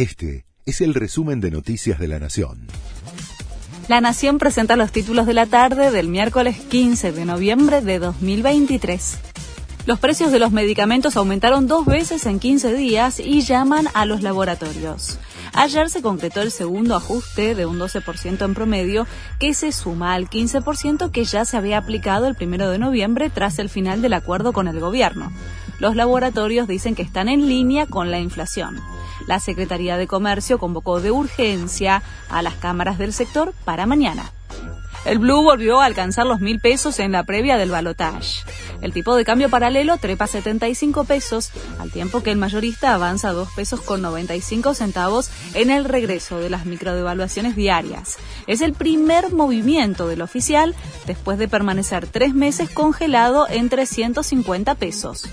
Este es el resumen de Noticias de la Nación. La Nación presenta los títulos de la tarde del miércoles 15 de noviembre de 2023. Los precios de los medicamentos aumentaron dos veces en 15 días y llaman a los laboratorios. Ayer se concretó el segundo ajuste de un 12% en promedio que se suma al 15% que ya se había aplicado el primero de noviembre tras el final del acuerdo con el gobierno. Los laboratorios dicen que están en línea con la inflación. La Secretaría de Comercio convocó de urgencia a las cámaras del sector para mañana. El blue volvió a alcanzar los mil pesos en la previa del balotage. El tipo de cambio paralelo trepa 75 pesos, al tiempo que el mayorista avanza 2 pesos con 95 centavos en el regreso de las microdevaluaciones diarias. Es el primer movimiento del oficial después de permanecer tres meses congelado en 350 pesos.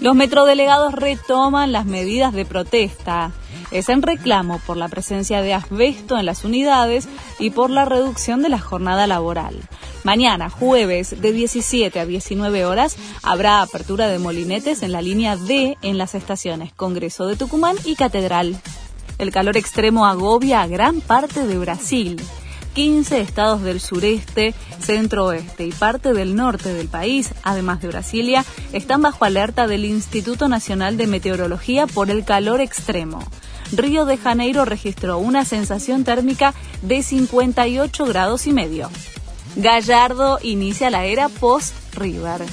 Los metrodelegados retoman las medidas de protesta. Es en reclamo por la presencia de asbesto en las unidades y por la reducción de la jornada laboral. Mañana, jueves, de 17 a 19 horas, habrá apertura de molinetes en la línea D en las estaciones Congreso de Tucumán y Catedral. El calor extremo agobia a gran parte de Brasil. 15 estados del sureste, centro-oeste y parte del norte del país, además de Brasilia, están bajo alerta del Instituto Nacional de Meteorología por el calor extremo. Río de Janeiro registró una sensación térmica de 58 grados y medio. Gallardo inicia la era post-River.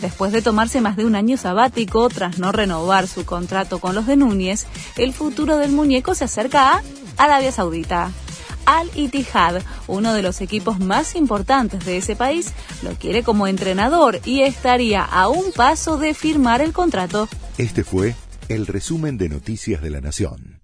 Después de tomarse más de un año sabático tras no renovar su contrato con los de Núñez, el futuro del muñeco se acerca a Arabia Saudita. Al Ittihad, uno de los equipos más importantes de ese país, lo quiere como entrenador y estaría a un paso de firmar el contrato. Este fue el resumen de Noticias de la Nación.